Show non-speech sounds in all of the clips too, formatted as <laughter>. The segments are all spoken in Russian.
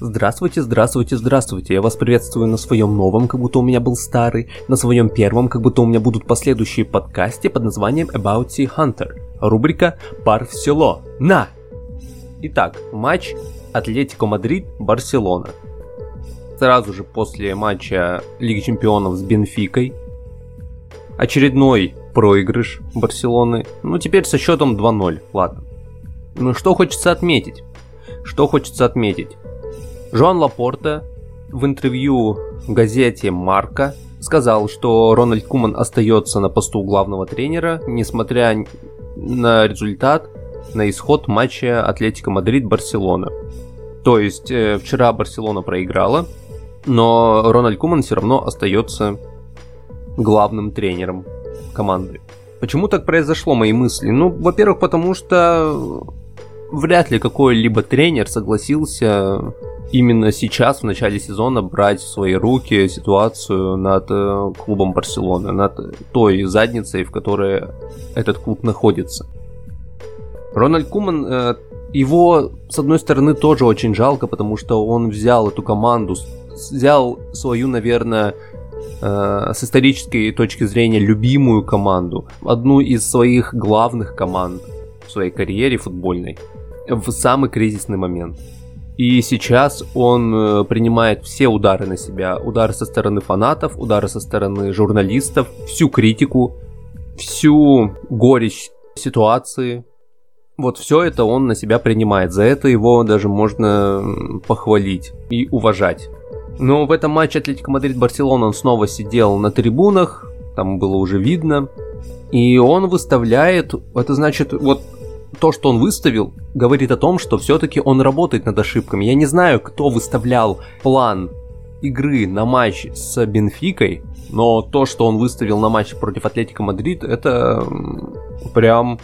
Здравствуйте, здравствуйте, здравствуйте. Я вас приветствую на своем новом, как будто у меня был старый, на своем первом, как будто у меня будут последующие подкасте под названием About Sea Hunter. Рубрика «Пар в село». На! Итак, матч Атлетико Мадрид Барселона. Сразу же после матча Лиги Чемпионов с Бенфикой. Очередной проигрыш Барселоны. Ну, теперь со счетом 2-0. Ладно. Ну, что хочется отметить? Что хочется отметить? Жоан Лапорта в интервью газете «Марка» сказал, что Рональд Куман остается на посту главного тренера, несмотря на результат, на исход матча Атлетика Мадрид-Барселона. То есть э, вчера Барселона проиграла, но Рональд Куман все равно остается главным тренером команды. Почему так произошло, мои мысли? Ну, во-первых, потому что вряд ли какой-либо тренер согласился именно сейчас, в начале сезона, брать в свои руки ситуацию над э, клубом Барселоны, над той задницей, в которой этот клуб находится. Рональд Куман, э, его, с одной стороны, тоже очень жалко, потому что он взял эту команду, взял свою, наверное, э, с исторической точки зрения любимую команду, одну из своих главных команд в своей карьере футбольной, в самый кризисный момент – и сейчас он э, принимает все удары на себя. Удары со стороны фанатов, удары со стороны журналистов, всю критику, всю горечь ситуации. Вот все это он на себя принимает. За это его даже можно похвалить и уважать. Но в этом матче Атлетико Мадрид-Барселона он снова сидел на трибунах, там было уже видно. И он выставляет, это значит, вот то, что он выставил, говорит о том, что все-таки он работает над ошибками. Я не знаю, кто выставлял план игры на матч с Бенфикой, но то, что он выставил на матч против Атлетика Мадрид, это прям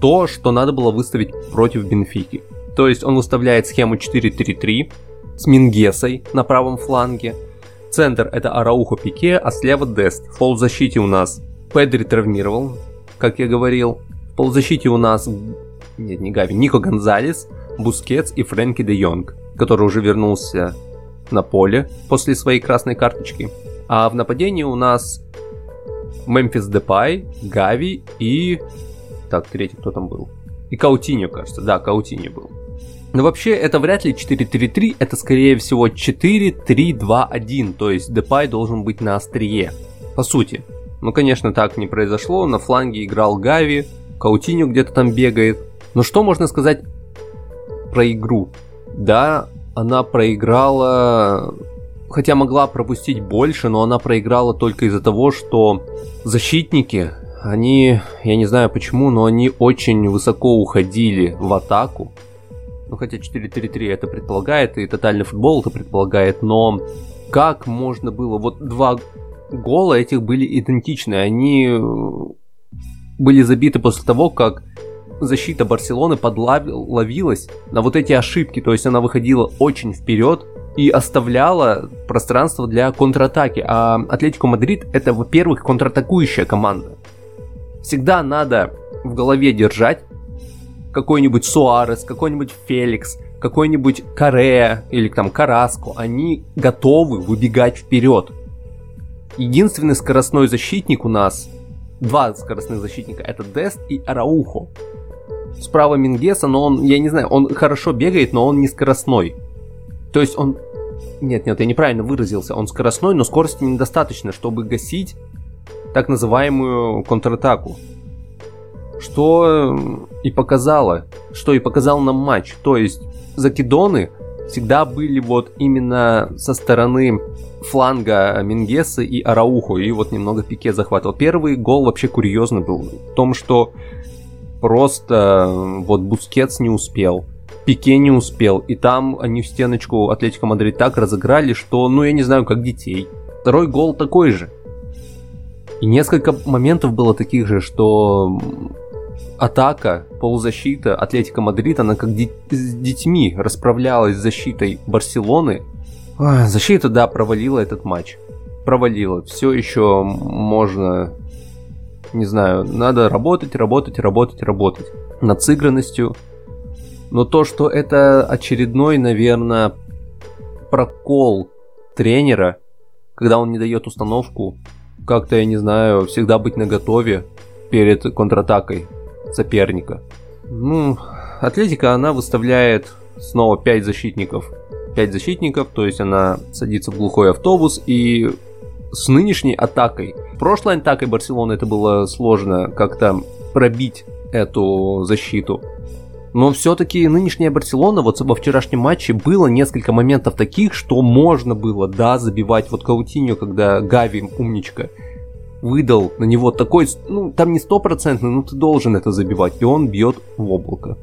то, что надо было выставить против Бенфики. То есть он выставляет схему 4-3-3 с Мингесой на правом фланге. Центр это Араухо Пике, а слева Дест. В полузащите у нас Педри травмирован, как я говорил. В полузащите у нас нет, не Гави, Нико Гонзалес, Бускетс и Фрэнки де Йонг, который уже вернулся на поле после своей красной карточки. А в нападении у нас Мемфис Депай, Гави и... Так, третий кто там был? И Каутиньо, кажется. Да, Каутиньо был. Но вообще это вряд ли 4-3-3, это скорее всего 4-3-2-1, то есть Депай должен быть на острие. По сути. Ну, конечно, так не произошло, на фланге играл Гави, Каутиньо где-то там бегает, но что можно сказать про игру? Да, она проиграла, хотя могла пропустить больше, но она проиграла только из-за того, что защитники, они, я не знаю почему, но они очень высоко уходили в атаку. Ну, хотя 4-3-3 это предполагает, и тотальный футбол это предполагает, но как можно было... Вот два гола этих были идентичны, они были забиты после того, как защита Барселоны подловилась на вот эти ошибки, то есть она выходила очень вперед и оставляла пространство для контратаки. А Атлетико Мадрид это, во-первых, контратакующая команда. Всегда надо в голове держать какой-нибудь Суарес, какой-нибудь Феликс, какой-нибудь Корея или там Караску, они готовы выбегать вперед. Единственный скоростной защитник у нас, два скоростных защитника, это Дест и Араухо справа Мингеса, но он, я не знаю, он хорошо бегает, но он не скоростной. То есть он... Нет, нет, я неправильно выразился. Он скоростной, но скорости недостаточно, чтобы гасить так называемую контратаку. Что и показало, что и показал нам матч. То есть закидоны всегда были вот именно со стороны фланга Мингеса и Арауху, и вот немного Пике захватывал. Первый гол вообще курьезный был в том, что просто вот Бускетс не успел. Пике не успел, и там они в стеночку Атлетика Мадрид так разыграли, что, ну, я не знаю, как детей. Второй гол такой же. И несколько моментов было таких же, что атака, полузащита Атлетика Мадрид, она как с детьми расправлялась с защитой Барселоны. защита, да, провалила этот матч. Провалила. Все еще можно не знаю, надо работать, работать, работать, работать над сыгранностью. Но то, что это очередной, наверное, прокол тренера, когда он не дает установку, как-то, я не знаю, всегда быть наготове перед контратакой соперника. Ну, Атлетика, она выставляет снова 5 защитников. 5 защитников, то есть она садится в глухой автобус и с нынешней атакой. Прошлой атакой Барселоны это было сложно как-то пробить эту защиту. Но все-таки нынешняя Барселона, вот во вчерашнем матче было несколько моментов таких, что можно было, да, забивать. Вот Каутиньо, когда Гави, умничка, выдал на него такой, ну, там не стопроцентный, но ты должен это забивать, и он бьет в облако.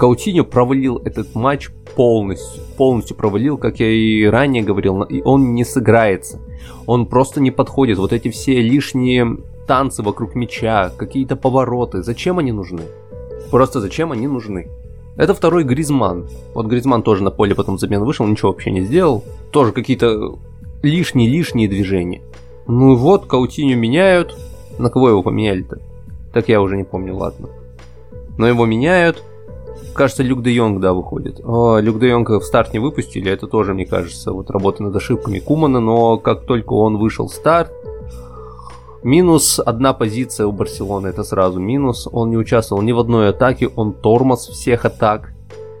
Каутиньо провалил этот матч полностью, полностью провалил, как я и ранее говорил, и он не сыграется. Он просто не подходит. Вот эти все лишние танцы вокруг мяча, какие-то повороты, зачем они нужны? Просто зачем они нужны? Это второй Гризман. Вот Гризман тоже на поле потом замен вышел, ничего вообще не сделал. Тоже какие-то лишние-лишние движения. Ну вот, Каутиню меняют. На кого его поменяли-то? Так я уже не помню, ладно. Но его меняют. Кажется, Люк де Йонг, да, выходит. Люк де Йонг в старт не выпустили, это тоже, мне кажется, вот работа над ошибками Кумана, но как только он вышел в старт, Минус одна позиция у Барселоны, это сразу минус. Он не участвовал ни в одной атаке, он тормоз всех атак.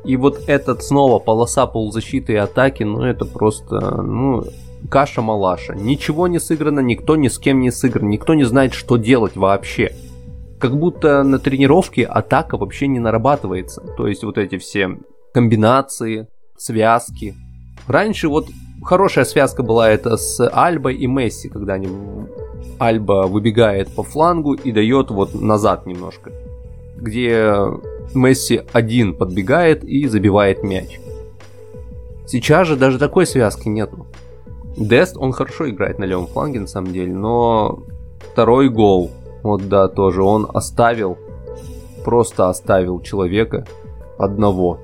И вот этот снова полоса полузащиты и атаки, ну это просто, ну, каша-малаша. Ничего не сыграно, никто ни с кем не сыгран, никто не знает, что делать вообще. Как будто на тренировке атака вообще не нарабатывается. То есть вот эти все комбинации, связки. Раньше вот хорошая связка была это с Альбой и Месси, когда они Альба выбегает по флангу и дает вот назад немножко, где Месси один подбегает и забивает мяч. Сейчас же даже такой связки нету. Дест, он хорошо играет на левом фланге на самом деле, но второй гол, вот да, тоже он оставил, просто оставил человека одного.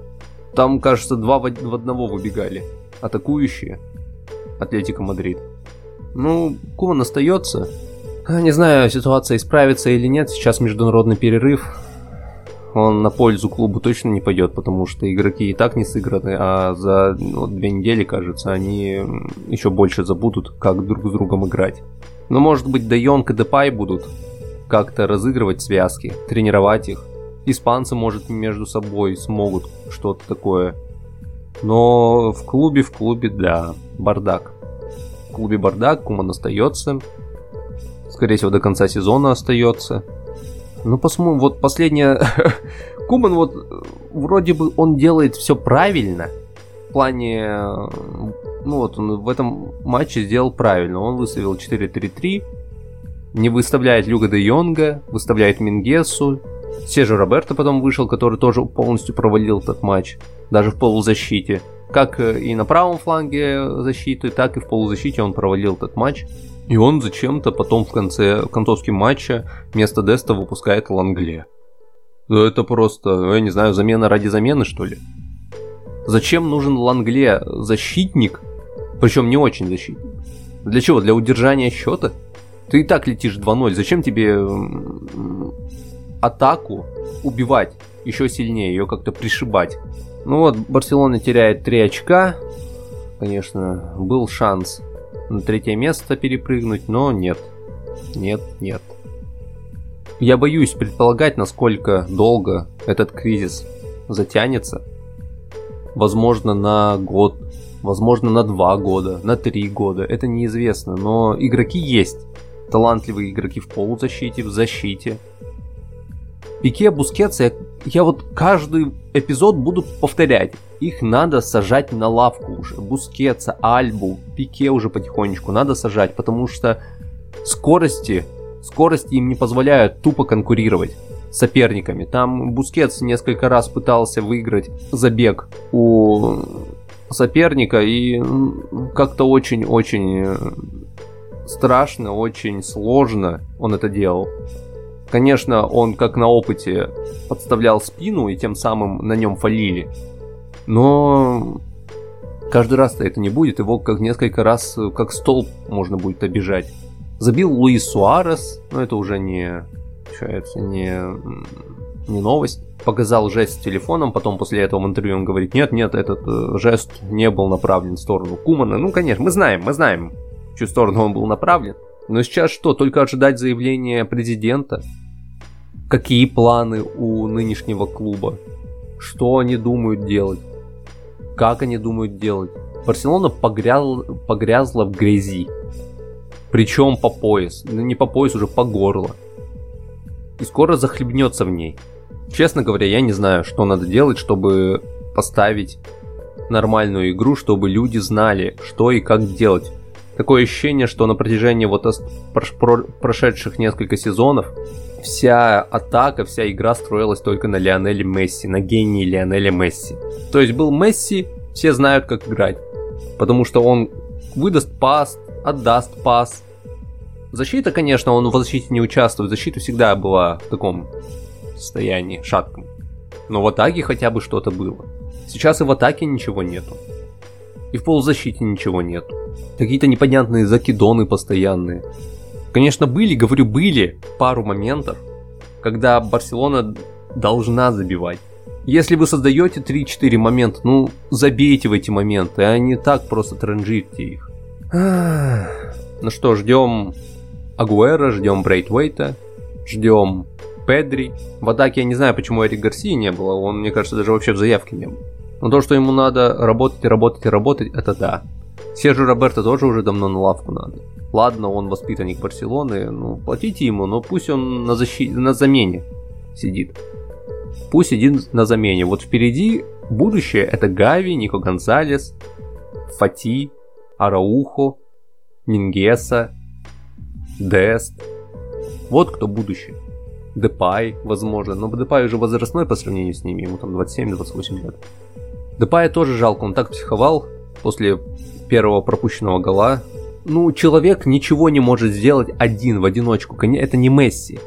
Там, кажется, два в одного выбегали, атакующие, Атлетика Мадрид. Ну, Куман остается, не знаю, ситуация исправится или нет. Сейчас международный перерыв. Он на пользу клубу точно не пойдет, потому что игроки и так не сыграны, а за ну, две недели, кажется, они еще больше забудут, как друг с другом играть. Но может быть Де Йонг и Депай будут как-то разыгрывать связки, тренировать их. Испанцы, может, между собой смогут что-то такое. Но в клубе, в клубе, да, бардак. В клубе бардак, Куман остается скорее всего, до конца сезона остается. Ну, посмотрим, вот последняя... <laughs> Куман вот вроде бы он делает все правильно. В плане... Ну вот он в этом матче сделал правильно. Он выставил 4-3-3. Не выставляет Люга де Йонга, выставляет Мингесу. Сежу Роберто потом вышел, который тоже полностью провалил этот матч. Даже в полузащите. Как и на правом фланге защиты, так и в полузащите он провалил этот матч. И он зачем-то потом в конце концовки матча вместо Деста выпускает Лангле. Это просто, я не знаю, замена ради замены, что ли? Зачем нужен Лангле защитник? Причем не очень защитник. Для чего? Для удержания счета? Ты и так летишь 2-0. Зачем тебе атаку убивать еще сильнее, ее как-то пришибать? Ну вот, Барселона теряет 3 очка. Конечно, был шанс на третье место перепрыгнуть, но нет. Нет, нет. Я боюсь предполагать, насколько долго этот кризис затянется. Возможно, на год, возможно, на два года, на три года. Это неизвестно, но игроки есть. Талантливые игроки в полузащите, в защите. Пике, Бускетс, я, я вот каждый эпизод буду повторять. Их надо сажать на лавку уже. Бускетса, Альбу, Пике уже потихонечку надо сажать, потому что скорости, скорости им не позволяют тупо конкурировать с соперниками. Там Бускетс несколько раз пытался выиграть забег у соперника и как-то очень-очень страшно, очень сложно он это делал. Конечно, он как на опыте подставлял спину и тем самым на нем фолили. Но каждый раз-то это не будет, его как несколько раз как столб можно будет обижать. Забил Луис Суарес, но это уже не, получается, не не новость. Показал жест с телефоном, потом после этого в интервью он говорит, нет, нет, этот э, жест не был направлен в сторону Кумана. Ну, конечно, мы знаем, мы знаем, чью сторону он был направлен. Но сейчас что, только ожидать заявления президента? Какие планы у нынешнего клуба? Что они думают делать? Как они думают делать? Барселона погряз... погрязла в грязи. Причем по пояс. Ну не по пояс, уже по горло. И скоро захлебнется в ней. Честно говоря, я не знаю, что надо делать, чтобы поставить нормальную игру, чтобы люди знали, что и как делать. Такое ощущение, что на протяжении вот прошедших несколько сезонов вся атака, вся игра строилась только на Лионеле Месси, на гении Лионеля Месси. То есть был Месси, все знают, как играть. Потому что он выдаст пас, отдаст пас. Защита, конечно, он в защите не участвует. Защита всегда была в таком состоянии, шатком. Но в атаке хотя бы что-то было. Сейчас и в атаке ничего нету. И в полузащите ничего нету. Какие-то непонятные закидоны постоянные. Конечно, были, говорю, были пару моментов, когда Барселона должна забивать. Если вы создаете 3-4 момента, ну, забейте в эти моменты, а не так просто транжирьте их. Ну что, ждем Агуэра, ждем Брейтвейта, ждем Педри. В атаке я не знаю, почему Эрик Гарсии не было, он, мне кажется, даже вообще в заявке не был. Но то, что ему надо работать и работать и работать, это да. Сержу Роберто тоже уже давно на лавку надо. Ладно, он воспитанник Барселоны, ну, платите ему, но пусть он на, защи... на замене сидит пусть сидит на замене. Вот впереди будущее это Гави, Нико Гонсалес, Фати, Араухо, Мингеса, Дест. Вот кто будущее. Депай, возможно, но Депай уже возрастной по сравнению с ними, ему там 27-28 лет. Депая тоже жалко, он так психовал после первого пропущенного гола. Ну, человек ничего не может сделать один, в одиночку. Это не Месси.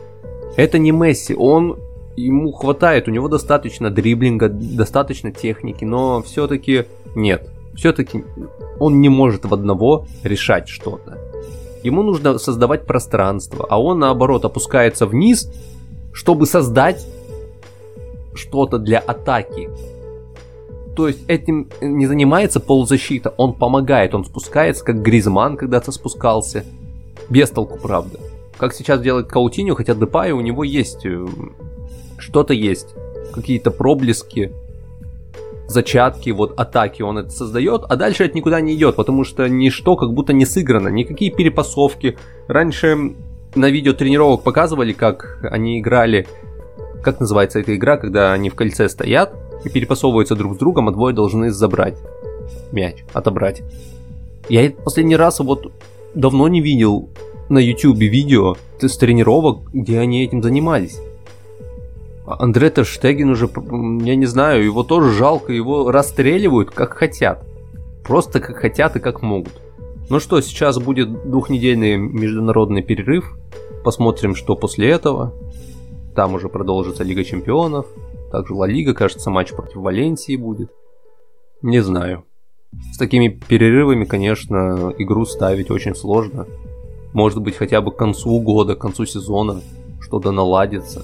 Это не Месси. Он ему хватает, у него достаточно дриблинга, достаточно техники, но все-таки нет. Все-таки он не может в одного решать что-то. Ему нужно создавать пространство, а он наоборот опускается вниз, чтобы создать что-то для атаки. То есть этим не занимается полузащита, он помогает, он спускается, как Гризман когда-то спускался. Без толку, правда. Как сейчас делает Каутиню, хотя Депай у него есть э, что-то есть, какие-то проблески, зачатки, вот атаки он это создает, а дальше это никуда не идет, потому что ничто как будто не сыграно, никакие перепасовки. Раньше на видео тренировок показывали, как они играли, как называется эта игра, когда они в кольце стоят и перепасовываются друг с другом, а двое должны забрать мяч, отобрать. Я последний раз вот давно не видел на YouTube видео с тренировок, где они этим занимались. Андре Терштеген уже, я не знаю, его тоже жалко, его расстреливают как хотят. Просто как хотят и как могут. Ну что, сейчас будет двухнедельный международный перерыв. Посмотрим, что после этого. Там уже продолжится Лига Чемпионов. Также Ла Лига, кажется, матч против Валенсии будет. Не знаю. С такими перерывами, конечно, игру ставить очень сложно. Может быть, хотя бы к концу года, к концу сезона что-то наладится.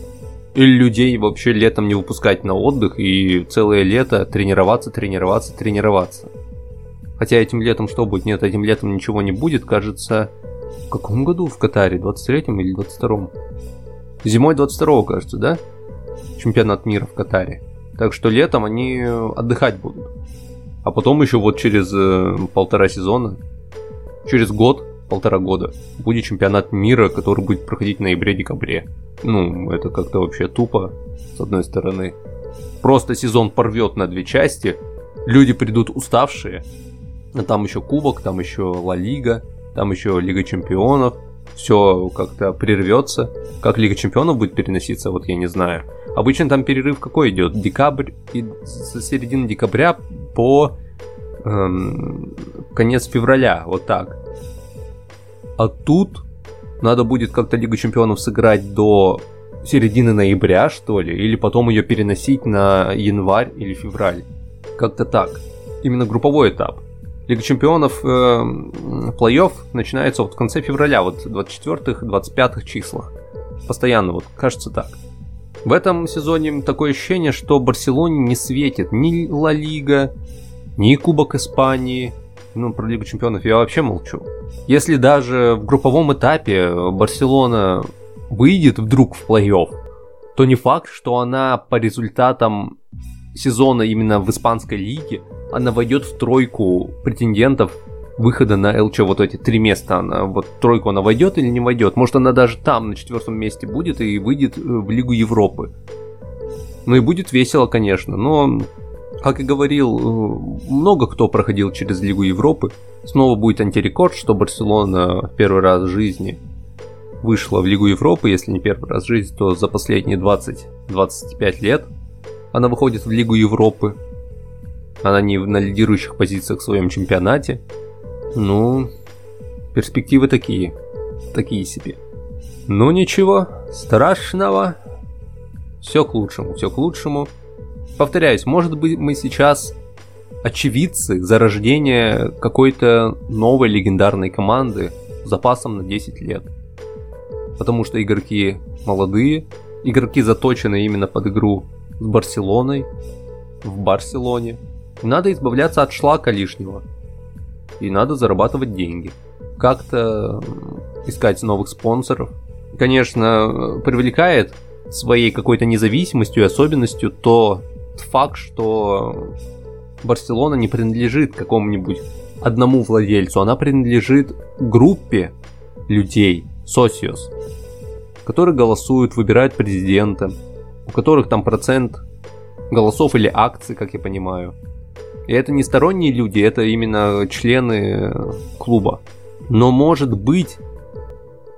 Или людей вообще летом не выпускать на отдых и целое лето тренироваться, тренироваться, тренироваться. Хотя этим летом что будет? Нет, этим летом ничего не будет, кажется. В каком году в Катаре? 23-м или 22-м? Зимой 22-го, кажется, да? Чемпионат мира в Катаре. Так что летом они отдыхать будут. А потом еще вот через э, полтора сезона, через год полтора года. Будет чемпионат мира, который будет проходить в ноябре-декабре. Ну, это как-то вообще тупо, с одной стороны. Просто сезон порвет на две части, люди придут уставшие, а там еще Кубок, там еще Ла Лига, там еще Лига Чемпионов, все как-то прервется. Как Лига Чемпионов будет переноситься, вот я не знаю. Обычно там перерыв какой идет? Декабрь и с середины декабря по эм, конец февраля, вот так. А тут надо будет как-то Лигу Чемпионов сыграть до середины ноября, что ли, или потом ее переносить на январь или февраль. Как-то так. Именно групповой этап. Лига Чемпионов э, плей-офф начинается вот в конце февраля, вот 24-25 числах. Постоянно, вот кажется так. В этом сезоне такое ощущение, что Барселоне не светит ни Ла Лига, ни Кубок Испании, ну, про Лигу Чемпионов я вообще молчу. Если даже в групповом этапе Барселона выйдет вдруг в плей-офф, то не факт, что она по результатам сезона именно в испанской лиге, она войдет в тройку претендентов выхода на ЛЧ, вот эти три места, она, вот тройку она войдет или не войдет. Может она даже там на четвертом месте будет и выйдет э, в Лигу Европы. Ну и будет весело, конечно, но, как и говорил, э, много кто проходил через Лигу Европы. Снова будет антирекорд, что Барселона первый раз в жизни вышла в Лигу Европы, если не первый раз в жизни, то за последние 20-25 лет она выходит в Лигу Европы. Она не на лидирующих позициях в своем чемпионате. Ну, перспективы такие. Такие себе. Ну ничего, страшного. Все к лучшему, все к лучшему. Повторяюсь, может быть мы сейчас очевидцы зарождения какой-то новой легендарной команды с запасом на 10 лет потому что игроки молодые, игроки заточены именно под игру с Барселоной, в Барселоне. Надо избавляться от шлака лишнего. И надо зарабатывать деньги. Как-то искать новых спонсоров. Конечно, привлекает своей какой-то независимостью и особенностью то факт, что Барселона не принадлежит какому-нибудь одному владельцу, она принадлежит группе людей, Socios, которые голосуют, выбирают президента, у которых там процент голосов или акций, как я понимаю. И это не сторонние люди, это именно члены клуба. Но может быть,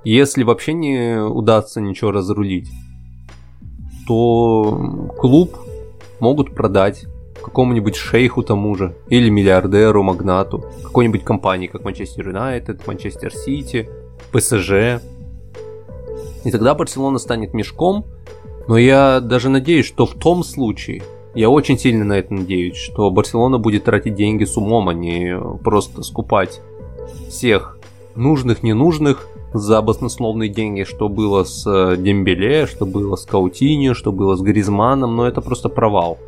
если вообще не удастся ничего разрулить, то клуб могут продать какому-нибудь шейху тому же, или миллиардеру, магнату, какой-нибудь компании, как Манчестер Юнайтед, Манчестер Сити, ПСЖ. И тогда Барселона станет мешком, но я даже надеюсь, что в том случае, я очень сильно на это надеюсь, что Барселона будет тратить деньги с умом, а не просто скупать всех нужных, ненужных за баснословные деньги, что было с э, Дембеле, что было с Каутиньо, что было с Гризманом, но это просто провал.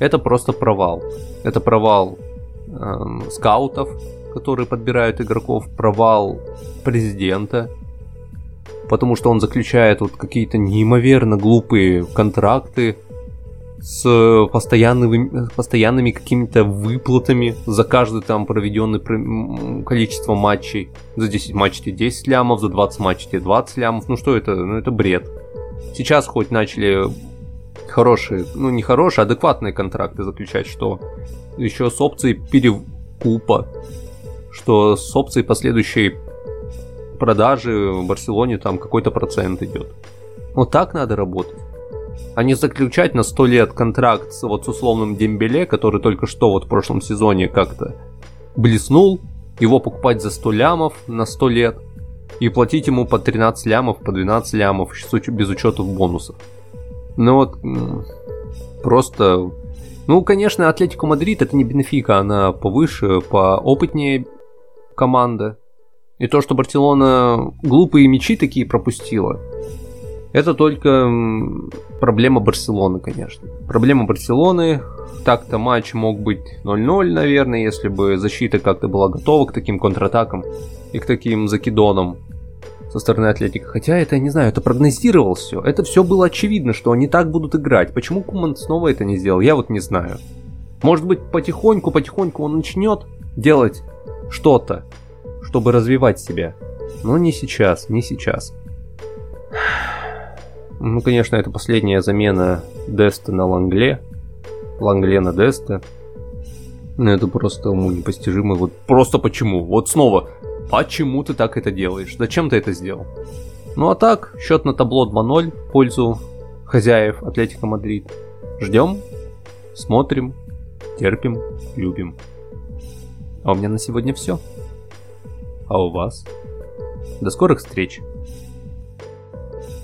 Это просто провал. Это провал эм, скаутов, которые подбирают игроков, провал президента, потому что он заключает вот какие-то неимоверно глупые контракты с постоянными, постоянными какими-то выплатами за каждый там проведенный количество матчей. За 10 матчей 10 лямов, за 20 матчей 20 лямов. Ну что это? Ну это бред. Сейчас хоть начали хорошие, ну не хорошие, адекватные контракты заключать, что еще с опцией перекупа что с опцией последующей продажи в Барселоне там какой-то процент идет. Вот так надо работать. А не заключать на 100 лет контракт с, вот, с условным Дембеле, который только что вот в прошлом сезоне как-то блеснул, его покупать за 100 лямов на 100 лет и платить ему по 13 лямов, по 12 лямов, без учета бонусов. Ну вот, просто... Ну, конечно, Атлетико Мадрид это не Бенфика, она повыше, поопытнее команда. И то, что Барселона глупые мячи такие пропустила, это только проблема Барселоны, конечно. Проблема Барселоны. Так-то матч мог быть 0-0, наверное, если бы защита как-то была готова к таким контратакам и к таким закидонам со стороны Атлетика. Хотя это, не знаю, это прогнозировал все. Это все было очевидно, что они так будут играть. Почему Куман снова это не сделал, я вот не знаю. Может быть, потихоньку-потихоньку он начнет делать что-то, чтобы развивать себя. Но не сейчас, не сейчас. Ну, конечно, это последняя замена Деста на Лангле. Лангле на Деста. Ну, это просто уму непостижимо. Вот просто почему? Вот снова, почему ты так это делаешь? Зачем ты это сделал? Ну а так, счет на табло 2-0 в пользу хозяев Атлетика Мадрид. Ждем, смотрим, терпим, любим. А у меня на сегодня все. А у вас? До скорых встреч!